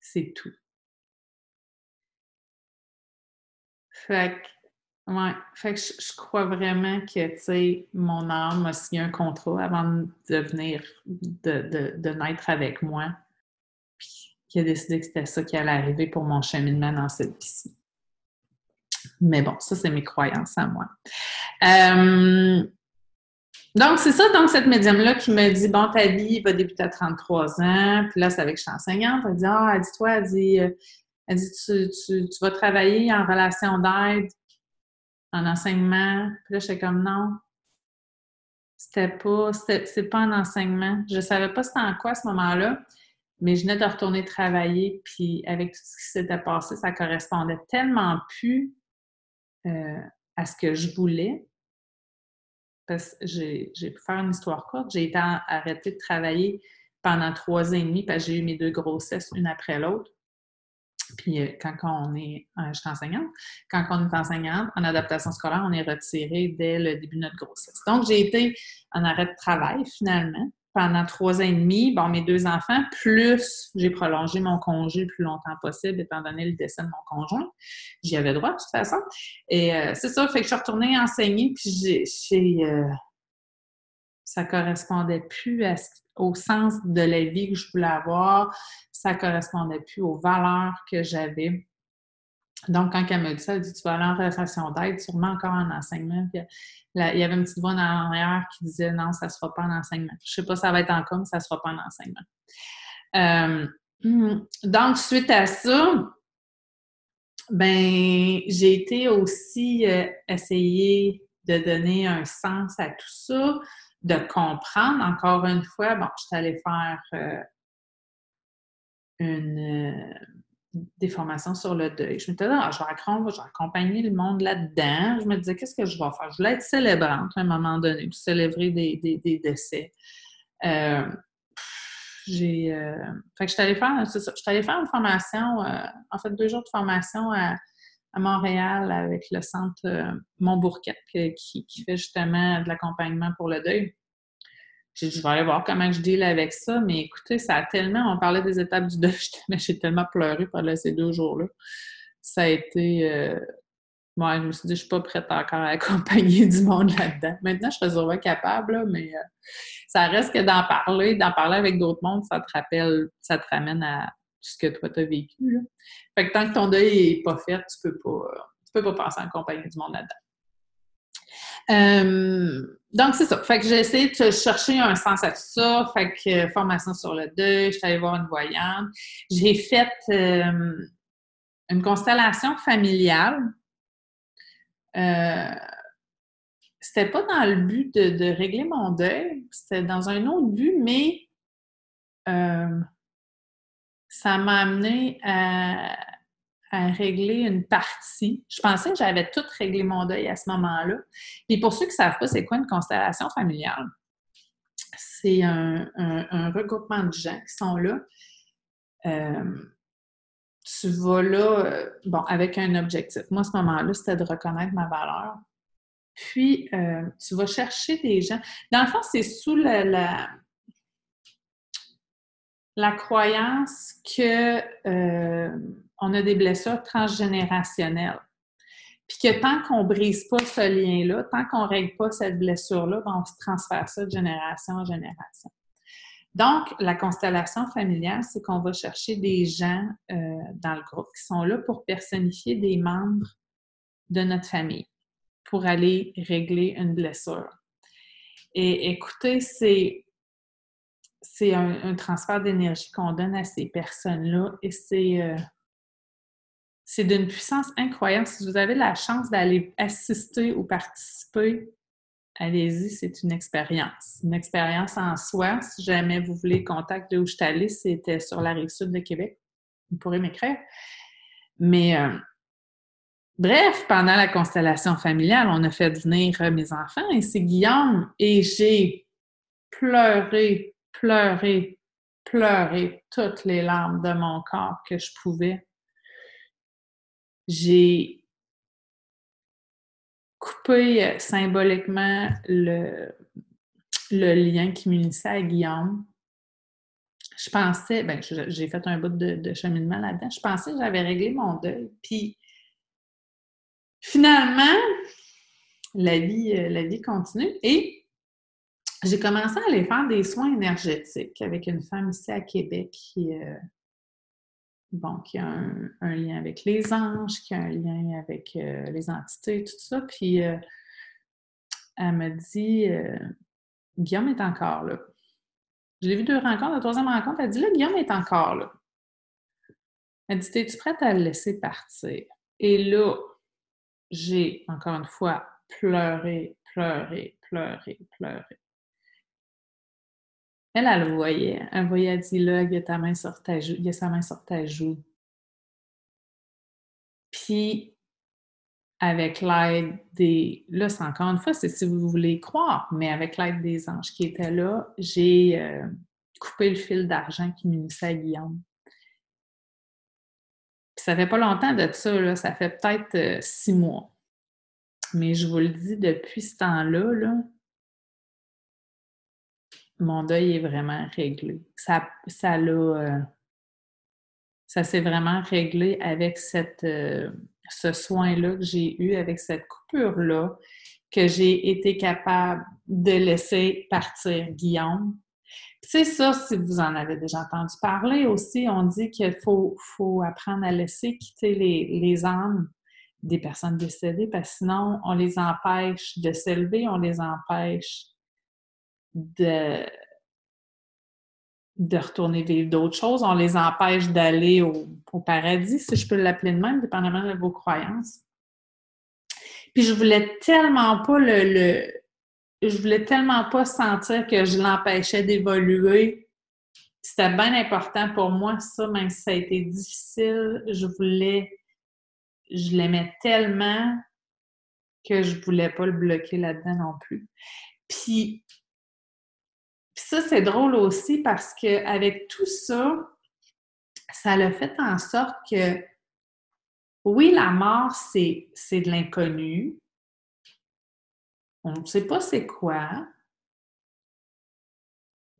C'est tout. Fait que, ouais, fait que je, crois vraiment que, tu sais, mon âme a signé un contrat avant de venir, de, de, naître avec moi, puis qui a décidé que c'était ça qui allait arriver pour mon cheminement dans cette vie Mais bon, ça, c'est mes croyances à moi. Euh, donc, c'est ça, donc cette médium-là qui me dit Bon, ta vie va débuter à 33 ans. Puis là, c'est avec que je suis enseignante. Elle dit Ah, elle dit toi, elle dit, euh, elle dit tu, vas travailler en relation d'aide, en enseignement. Puis là, j'étais comme Non. C'était pas, c'est pas un enseignement. Je savais pas c'était en quoi à ce moment-là, mais je venais de retourner travailler. Puis avec tout ce qui s'était passé, ça correspondait tellement plus euh, à ce que je voulais j'ai pu faire une histoire courte. J'ai été arrêtée de travailler pendant trois ans et demi parce que j'ai eu mes deux grossesses une après l'autre. Puis euh, quand on est, je suis enseignante, quand on est enseignante en adaptation scolaire, on est retiré dès le début de notre grossesse. Donc, j'ai été en arrêt de travail finalement pendant trois ans et demi. Bon, mes deux enfants, plus j'ai prolongé mon congé le plus longtemps possible étant donné le décès de mon conjoint. J'y avais droit de toute façon. Et euh, c'est ça, fait que je suis retournée enseigner, puis j'ai... Euh, ça correspondait plus au sens de la vie que je voulais avoir, ça correspondait plus aux valeurs que j'avais. Donc, quand elle m'a dit ça, elle dit Tu vas aller en relation d'aide, sûrement encore en enseignement. Il y avait une petite voix en arrière qui disait Non, ça ne sera pas en enseignement. Je ne sais pas ça va être en com, ça ne sera pas en enseignement. Euh, donc, suite à ça, ben, j'ai été aussi euh, essayer de donner un sens à tout ça, de comprendre. Encore une fois, bon, je suis allée faire euh, une des formations sur le deuil. Je me disais, ah, je, vais accompagner le monde là-dedans. Je me disais, qu'est-ce que je vais faire? Je voulais être célébrante à un moment donné, célébrer des, des, décès. Euh, j'ai. Euh, je suis allée faire, suis faire une formation, euh, en fait, deux jours de formation à, Montréal avec le centre euh, Montbourquette qui fait justement de l'accompagnement pour le deuil. Je, vais aller voir comment je deal avec ça, mais écoutez, ça a tellement, on parlait des étapes du deuil, j'ai tellement pleuré pendant ces deux jours-là. Ça a été, euh, moi, je me suis dit, je suis pas prête encore à accompagner du monde là-dedans. Maintenant, je serais sûrement capable, mais euh, ça reste que d'en parler, d'en parler avec d'autres mondes, ça te rappelle, ça te ramène à ce que toi, tu as vécu. Là. Fait que tant que ton deuil n'est pas fait, tu peux pas, tu peux pas penser à accompagner du monde là-dedans. Euh, donc, c'est ça. Fait que j'ai essayé de chercher un sens à tout ça. Fait que euh, formation sur le deuil, je suis allée voir une voyante. J'ai fait euh, une constellation familiale. C'était pas dans le but de, régler mon deuil, c'était dans un autre but, mais ça m'a amené à, à régler une partie. Je pensais que j'avais tout réglé mon deuil à ce moment-là. Et pour ceux qui ne savent pas c'est quoi une constellation familiale, c'est un, regroupement de gens qui sont là. Euh, tu vas là, euh, bon, avec un objectif. Moi, à ce moment-là, c'était de reconnaître ma valeur. Puis, euh, tu vas chercher des gens. Dans le fond, c'est sous la, la, croyance que on a des blessures transgénérationnelles. Puis que tant qu'on ne brise pas ce lien-là, tant qu'on ne règle pas cette blessure-là, ben, on se transfère ça de génération en génération. Donc, la constellation familiale, c'est qu'on va chercher des gens euh, dans le groupe qui sont là pour personnifier des membres de notre famille, pour aller régler une blessure. Et écoutez, c'est un, transfert d'énergie qu'on donne à ces personnes-là et c'est euh, c'est d'une puissance incroyable. Si vous avez la chance d'aller assister ou participer, allez-y, c'est une expérience. Une expérience en soi. Si jamais vous voulez contact de où je suis allée, c'était sur la rive sud de Québec. Vous pourrez m'écrire. Mais euh, bref, pendant la constellation familiale, on a fait venir euh, mes enfants et c'est Guillaume et j'ai pleuré, pleuré, pleuré toutes les larmes de mon corps que je pouvais j'ai coupé euh, symboliquement le, lien qui m'unissait à Guillaume. Je pensais, ben, j'ai fait un bout de, cheminement là-dedans, je pensais que j'avais réglé mon deuil. Puis finalement, la vie, euh, la vie continue et j'ai commencé à aller faire des soins énergétiques avec une femme ici à Québec qui, euh, bon, qui a un, lien avec les anges, qui a un lien avec euh, les entités, tout ça. Puis euh, elle me dit euh, Guillaume est encore là. Je l'ai vu deux rencontres, la troisième rencontre, elle dit là, Guillaume est encore là. Elle dit Es-tu prête à le laisser partir? Et là, j'ai encore une fois pleuré, pleuré, pleuré, pleuré. Elle, elle le voyait. Elle voyait, elle dit là, il y a il y a sa main sur ta joue. Puis, avec l'aide des. Là, c'est encore une fois, c'est si vous voulez croire, mais avec l'aide des anges qui étaient là, j'ai euh, coupé le fil d'argent qui m'unissait à Guillaume. Puis ça fait pas longtemps de ça, là. ça fait peut-être euh, six mois. Mais je vous le dis, depuis ce temps-là, là, mon deuil est vraiment réglé. Euh, ça s'est vraiment réglé avec euh, ce soin-là que j'ai eu, avec cette coupure-là, que j'ai été capable de laisser partir Guillaume. C'est ça, si vous en avez déjà entendu parler aussi, on dit qu'il faut, faut apprendre à laisser quitter les, les âmes des personnes décédées parce que sinon, on les empêche de s'élever, on les empêche de, de retourner vivre d'autres choses, on les empêche d'aller au, paradis, si je peux l'appeler de même, dépendamment de vos croyances. Puis je voulais tellement pas le, je voulais tellement pas sentir que je l'empêchais d'évoluer. C'était bien important pour moi, ça, même si ça a été difficile. Je voulais je l'aimais tellement que je voulais pas le bloquer là-dedans non plus. Puis, ça, c'est drôle aussi parce qu'avec tout ça, ça l'a fait en sorte que, oui, la mort, c'est, de l'inconnu. On ne sait pas c'est quoi,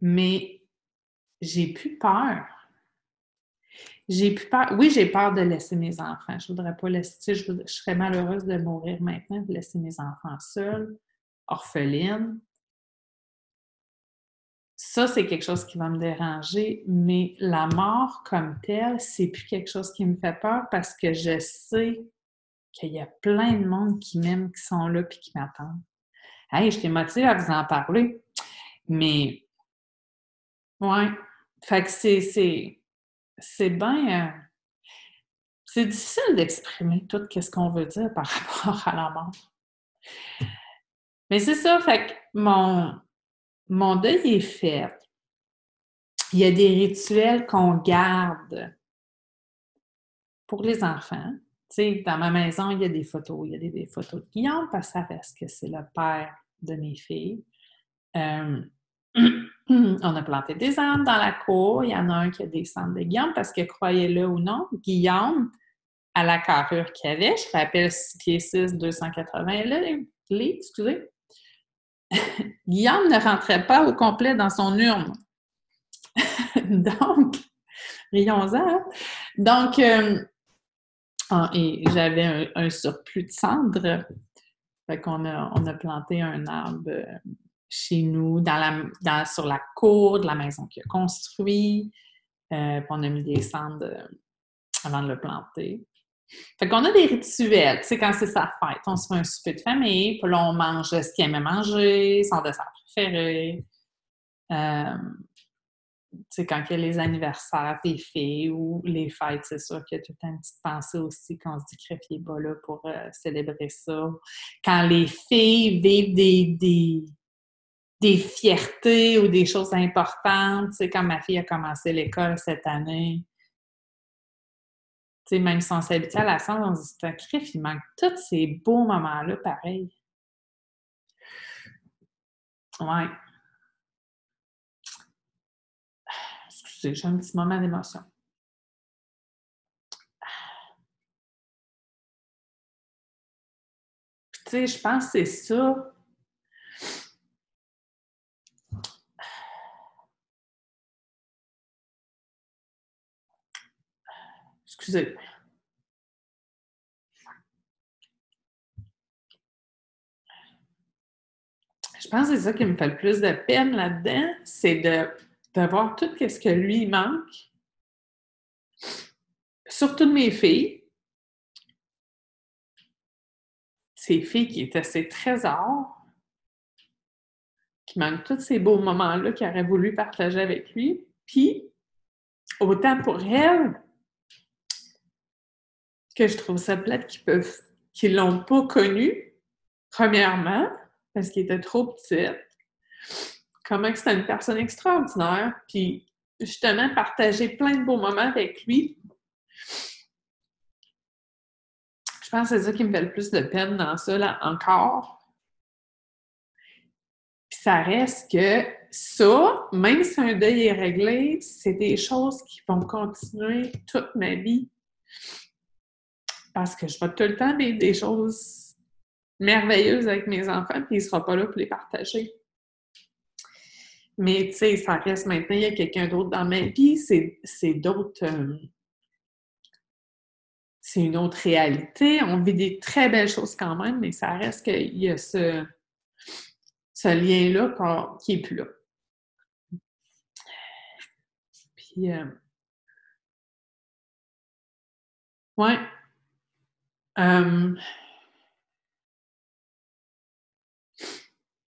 mais j'ai plus peur. J'ai plus peur. Oui, j'ai peur de laisser mes enfants. Je voudrais pas laisser. Je, serais malheureuse de mourir maintenant, de laisser mes enfants seuls, orphelines. Ça, c'est quelque chose qui va me déranger, mais la mort comme telle, c'est plus quelque chose qui me fait peur parce que je sais qu'il y a plein de monde qui m'aiment, qui sont là puis qui m'attendent. Hey, je t'ai motivée à vous en parler. Mais, ouais. Fait que c'est c'est bien. Euh, c'est difficile d'exprimer tout ce qu'on veut dire par rapport à la mort. Mais c'est ça, fait que mon, mon deuil est fait. Il y a des rituels qu'on garde pour les enfants. Tu dans ma maison, il y a des photos. Il y a des, photos de Guillaume parce que c'est le père de mes filles. Euh, on a planté des arbres dans la cour. Il y en a un qui a des cendres de Guillaume parce que, croyez-le ou non, Guillaume, à la carrure qu'il avait, je rappelle 6 pieds 6, 280 lits, excusez, Guillaume ne rentrait pas au complet dans son urne. Donc, rions-en. Hein. Donc, euh, ah, j'avais un, surplus de cendres. Fait on a planté un arbre euh, chez nous, sur la cour de la maison qu'il a construit. Euh, on a mis des cendres euh, avant de le planter. Fait qu'on a des rituels, tu quand c'est sa fête, on se fait un souper de famille, puis là, on mange ce qu'il aimait manger, son dessert préféré. Euh, quand il y a les anniversaires des filles ou les fêtes, c'est sûr qu'il y a toute une petite pensée aussi qu'on se dit est bas là pour célébrer ça. Quand les filles vivent des, des fiertés ou des choses importantes. Tu quand ma fille a commencé l'école cette année, sais, même si on à la salle, on se dit, crif, il manque tous ces beaux moments-là, pareil. Ouais. Excusez, j'ai un petit moment d'émotion. Tu sais, je pense que c'est ça Excusez. Je pense que c'est ça qui me fait le plus de peine là-dedans, c'est de, voir tout ce que lui manque. Surtout de mes filles. Ces filles qui étaient ses trésors, qui manquent tous ces beaux moments-là qu'il aurait voulu partager avec lui. Puis, autant pour elle que je trouve ça plate qu'ils peuvent qu'ils l'ont pas connu, premièrement, parce qu'il était trop petit. Comment que c'était une personne extraordinaire, puis justement partager plein de beaux moments avec lui. Je pense que c'est ça qui me fait le plus de peine dans ça, là, encore. Puis ça reste que ça, même si un deuil est réglé, c'est des choses qui vont continuer toute ma vie parce que je vais tout le temps vivre des choses merveilleuses avec mes enfants, puis il ne sera pas là pour les partager. Mais tu sais, ça reste maintenant, il y a quelqu'un d'autre dans ma vie, c'est d'autres. Euh, c'est une autre réalité. On vit des très belles choses quand même, mais ça reste qu'il y a ce, ce lien-là qui n'est plus là. Puis, euh, ouais. Euh,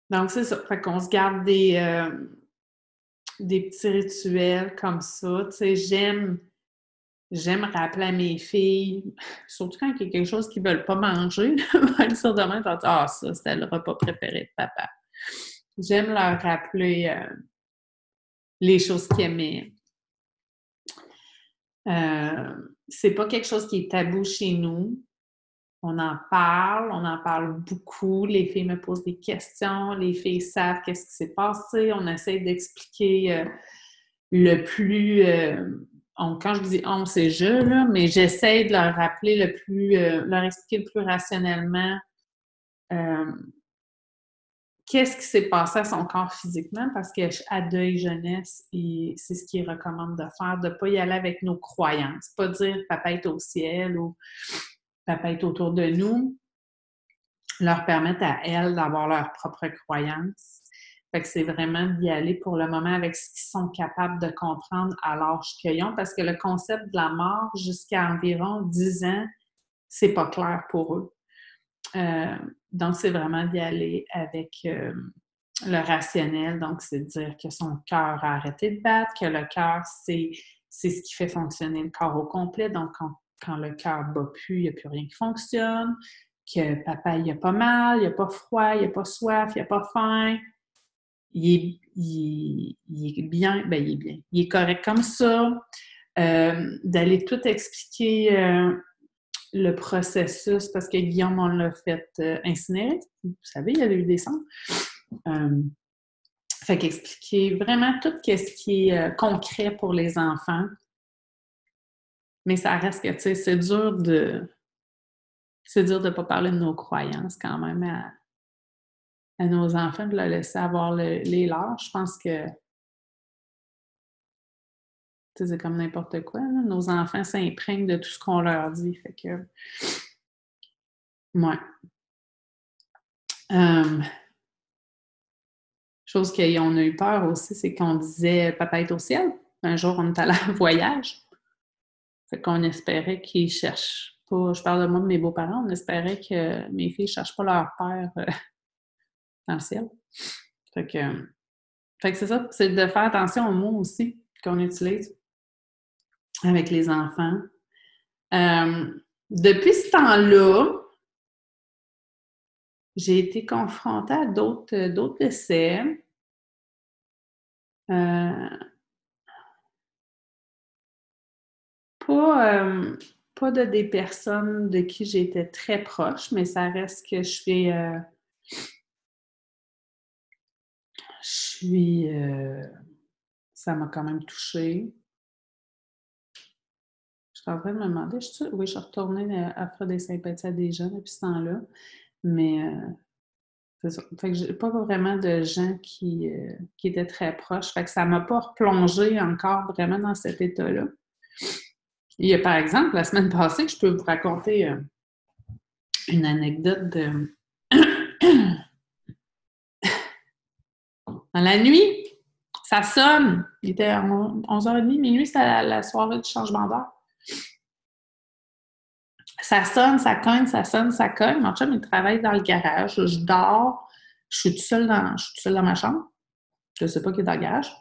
donc, c'est ça. Fait qu'on se garde des, euh, des petits rituels comme ça. Tu sais, j'aime j'aime rappeler à mes filles, surtout quand il y a quelque chose qu'ils ne veulent pas manger, même sur demain, Ah, ça, c'était le repas préféré de papa. J'aime leur rappeler euh, les choses qu'ils aimaient. Euh, c'est pas quelque chose qui est tabou chez nous. On en parle, on en parle beaucoup. Les filles me posent des questions, les filles savent qu'est-ce qui s'est passé. On essaie d'expliquer euh, le plus euh, quand je dis on, c'est je, mais j'essaie de leur rappeler le plus, euh, leur expliquer le plus rationnellement qu'est-ce qui s'est passé à son corps physiquement, parce qu'à deuil jeunesse, c'est ce qu'ils recommandent de faire, de ne pas y aller avec nos croyances, pas dire papa est au ciel ou papa est autour de nous, leur permettre à elles d'avoir leurs propres croyances fait que c'est vraiment d'y aller pour le moment avec ce qu'ils sont capables de comprendre à l'âge qu'ils ont, parce que le concept de la mort jusqu'à environ 10 ans, c'est pas clair pour eux. Euh, donc, c'est vraiment d'y aller avec euh, le rationnel. Donc, c'est dire que son cœur a arrêté de battre, que le cœur, c'est, ce qui fait fonctionner le corps au complet. Donc, quand le cœur bat plus, il n'y a plus rien qui fonctionne, que papa, il a pas mal, il a pas froid, il a pas soif, il a pas faim il est, bien, ben il est bien, il est correct comme ça. Euh, d'aller tout expliquer euh, le processus, parce que Guillaume, on l'a fait euh, incinérer. Vous savez, il y a eu des cendres. fait qu'expliquer vraiment tout ce qui est concret pour les enfants. Mais ça reste que, tu sais, c'est dur de... C'est dur de ne pas parler de nos croyances quand même à, nos enfants de leur laisser avoir les leurs. Je pense que c'est comme n'importe quoi. Nos enfants s'imprègnent de tout ce qu'on leur dit. Fait que. Ouais. chose qu'on a eu peur aussi, c'est qu'on disait Papa est au ciel. Un jour, on est allé en voyage. Fait qu'on espérait qu'ils cherchent pas. Je parle de moi de mes beaux-parents, on espérait que mes filles ne cherchent pas leur père euh, dans le ciel. Fait que, c'est ça, c'est de faire attention aux mots aussi qu'on utilise avec les enfants. Euh, depuis ce temps-là, j'ai été confrontée à d'autres, d'autres décès. Euh, pas, euh, pas de des personnes de qui j'étais très proche, mais ça reste que je fais je suis. Euh, ça m'a quand même touchée. Je suis en train de me demander, je oui, je suis retournée offrir des sympathies à des gens depuis ce temps-là, mais euh, c'est ça. Fait que pas vraiment de gens qui, euh, qui étaient très proches. Fait que ça m'a pas replongé encore vraiment dans cet état-là. Il y a par exemple, la semaine passée, je peux vous raconter une anecdote de Dans la nuit, ça sonne. Il était 11h30, minuit, c'était la, soirée du changement d'heure. Ça sonne, ça cogne, ça sonne, ça cogne. Mon chum, il travaille dans le garage. Je dors. Je suis toute seule dans, je suis dans ma chambre. Je ne sais pas qui est dans le garage.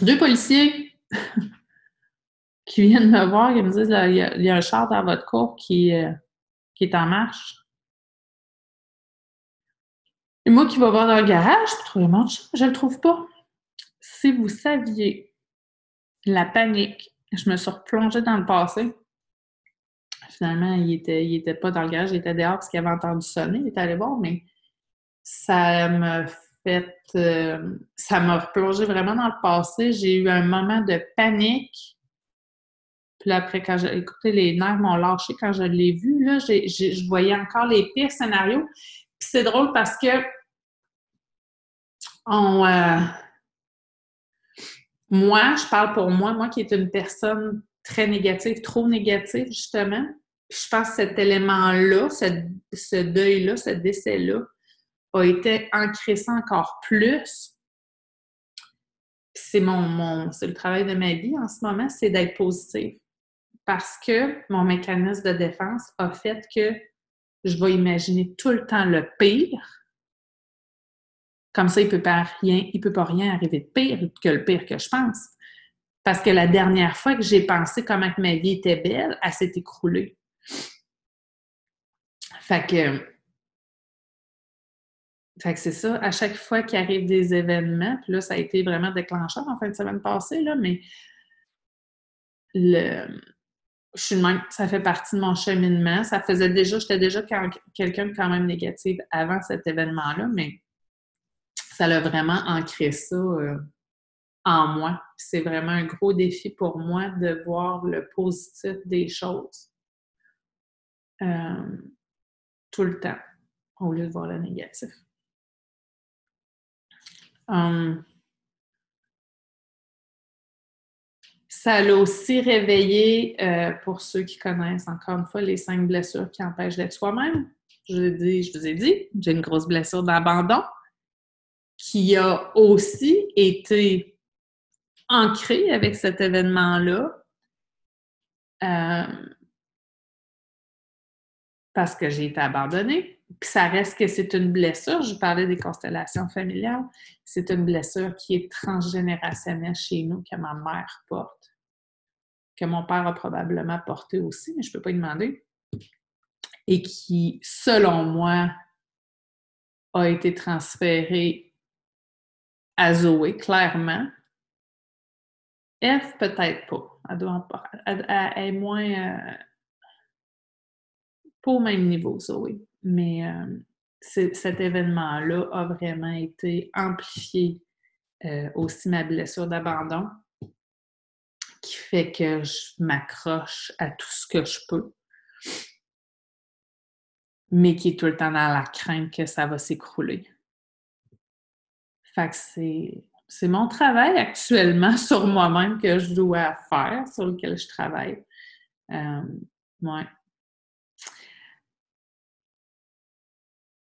Deux policiers qui viennent me voir, ils me disent il y, a, un char dans votre cour qui, euh, qui est en marche. Et moi qui vais voir dans le garage mon je ne le trouve pas. Si vous saviez la panique, je me suis replongée dans le passé. Finalement, il n'était il était pas dans le garage, il était dehors parce qu'il avait entendu sonner, il était allé voir, mais ça m'a fait. Euh, ça m'a replongé vraiment dans le passé. J'ai eu un moment de panique. Puis après, quand j'ai écouté, les nerfs m'ont lâché quand je l'ai vu, là, je voyais encore les pires scénarios. Puis c'est drôle parce que on, euh, moi, je parle pour moi, moi qui est une personne très négative, trop négative, justement. Je pense que cet élément-là, ce, deuil-là, ce décès-là, a été ancré encore plus. c'est mon, mon c'est le travail de ma vie en ce moment, c'est d'être positive. Parce que mon mécanisme de défense a fait que je vais imaginer tout le temps le pire comme ça, il peut pas rien, il peut pas rien arriver de pire que le pire que je pense. Parce que la dernière fois que j'ai pensé comment que ma vie était belle, elle s'est écroulée. Fait que, fait que c'est ça, à chaque fois qu'il arrive des événements, puis là, ça a été vraiment déclencheur en fin de semaine passée, là, mais le, ça fait partie de mon cheminement. Ça faisait déjà, j'étais déjà quelqu'un quand même négatif avant cet événement-là, mais ça l'a vraiment ancré ça euh, en moi. C'est vraiment un gros défi pour moi de voir le positif des choses euh, tout le temps, au lieu de voir le négatif. Hum. Ça l'a aussi réveillé, euh, pour ceux qui connaissent encore une fois les cinq blessures qui empêchent d'être soi-même. Je, je vous ai dit, j'ai une grosse blessure d'abandon qui a aussi été ancré avec cet événement-là. Euh, parce que j'ai été abandonnée. Puis ça reste que c'est une blessure. Je parlais des constellations familiales. C'est une blessure qui est transgénérationnelle chez nous, que ma mère porte, que mon père a probablement porté aussi, mais je ne peux pas y demander. Et qui, selon moi, a été transférée à Zoé, clairement. F, peut-être pas. Elle, doit, est moins. Euh, pas au même niveau, Zoé. Mais euh, cet événement-là a vraiment été amplifié. Euh, aussi ma blessure d'abandon, qui fait que je m'accroche à tout ce que je peux, mais qui est tout le temps dans la crainte que ça va s'écrouler. Fait que c'est, mon travail actuellement sur moi-même que je dois faire, sur lequel je travaille. Euh, ouais.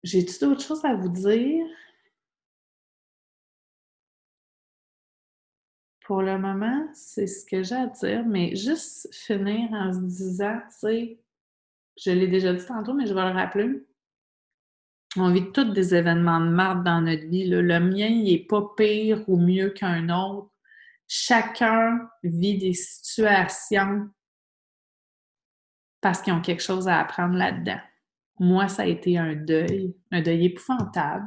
J'ai-tu d'autres choses à vous dire? Pour le moment, c'est ce que j'ai à dire, mais juste finir en se disant, tu sais, je l'ai déjà dit tantôt, mais je vais le rappeler on vit tous des événements de marde dans notre vie. Le mien, il n'est pas pire ou mieux qu'un autre. Chacun vit des situations parce qu'ils ont quelque chose à apprendre là-dedans. Moi, ça a été un deuil, un deuil épouvantable.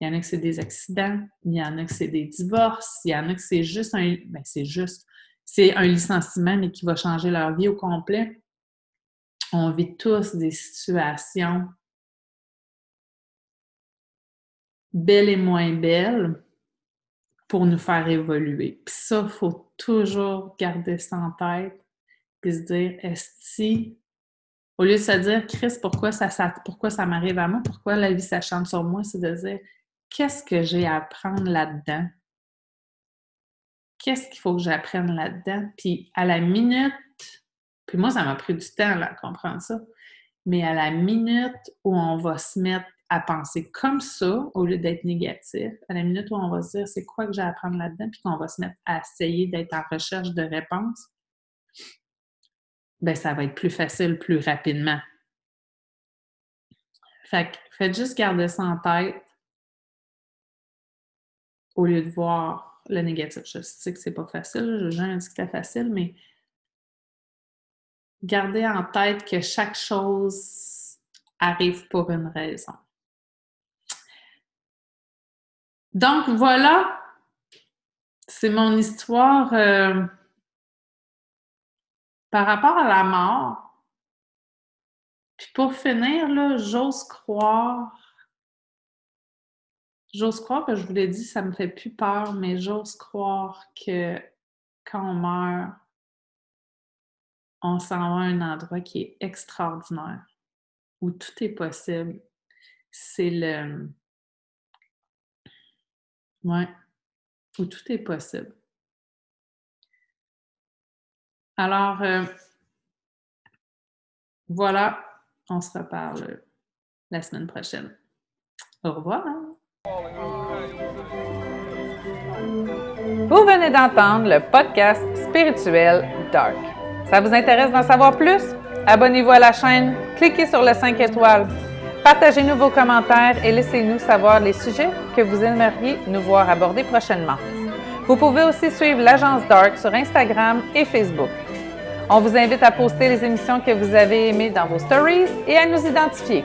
Il y en a que c'est des accidents, il y en a que c'est des divorces, il y en a que c'est juste un. Ben, c'est juste. C'est un licenciement, mais qui va changer leur vie au complet. On vit tous des situations belle et moins belle pour nous faire évoluer. Puis ça, il faut toujours garder ça en tête puis se dire, est-ce au lieu de se dire, Chris, pourquoi ça, pourquoi ça m'arrive à moi, pourquoi la vie s'acharne sur moi, c'est de dire, qu'est-ce que j'ai à apprendre là-dedans? Qu'est-ce qu'il faut que j'apprenne là-dedans? Puis à la minute, puis moi, ça m'a pris du temps là, à comprendre ça, mais à la minute où on va se mettre à penser comme ça au lieu d'être négatif, à la minute où on va se dire c'est quoi que j'ai à apprendre là-dedans, puis qu'on va se mettre à essayer d'être en recherche de réponses, ben ça va être plus facile plus rapidement. Fait que faites juste garder ça en tête au lieu de voir le négatif. Je sais que c'est pas facile, je jamais dit que c'était facile, mais gardez en tête que chaque chose arrive pour une raison. Donc voilà, c'est mon histoire euh, par rapport à la mort. Puis pour finir, j'ose croire, j'ose croire que je vous l'ai dit, ça me fait plus peur, mais j'ose croire que quand on meurt, on s'en va à un endroit qui est extraordinaire, où tout est possible. C'est le... Ouais, où tout est possible. Alors, euh, voilà, on se reparle la semaine prochaine. Au revoir. Vous venez d'entendre le podcast spirituel Dark. Ça vous intéresse d'en savoir plus? Abonnez-vous à la chaîne, cliquez sur le 5 étoiles, partagez-nous vos commentaires et laissez-nous savoir les sujets que vous aimeriez nous voir aborder prochainement. Vous pouvez aussi suivre l'agence Dark sur Instagram et Facebook. On vous invite à poster les émissions que vous avez aimées dans vos stories et à nous identifier.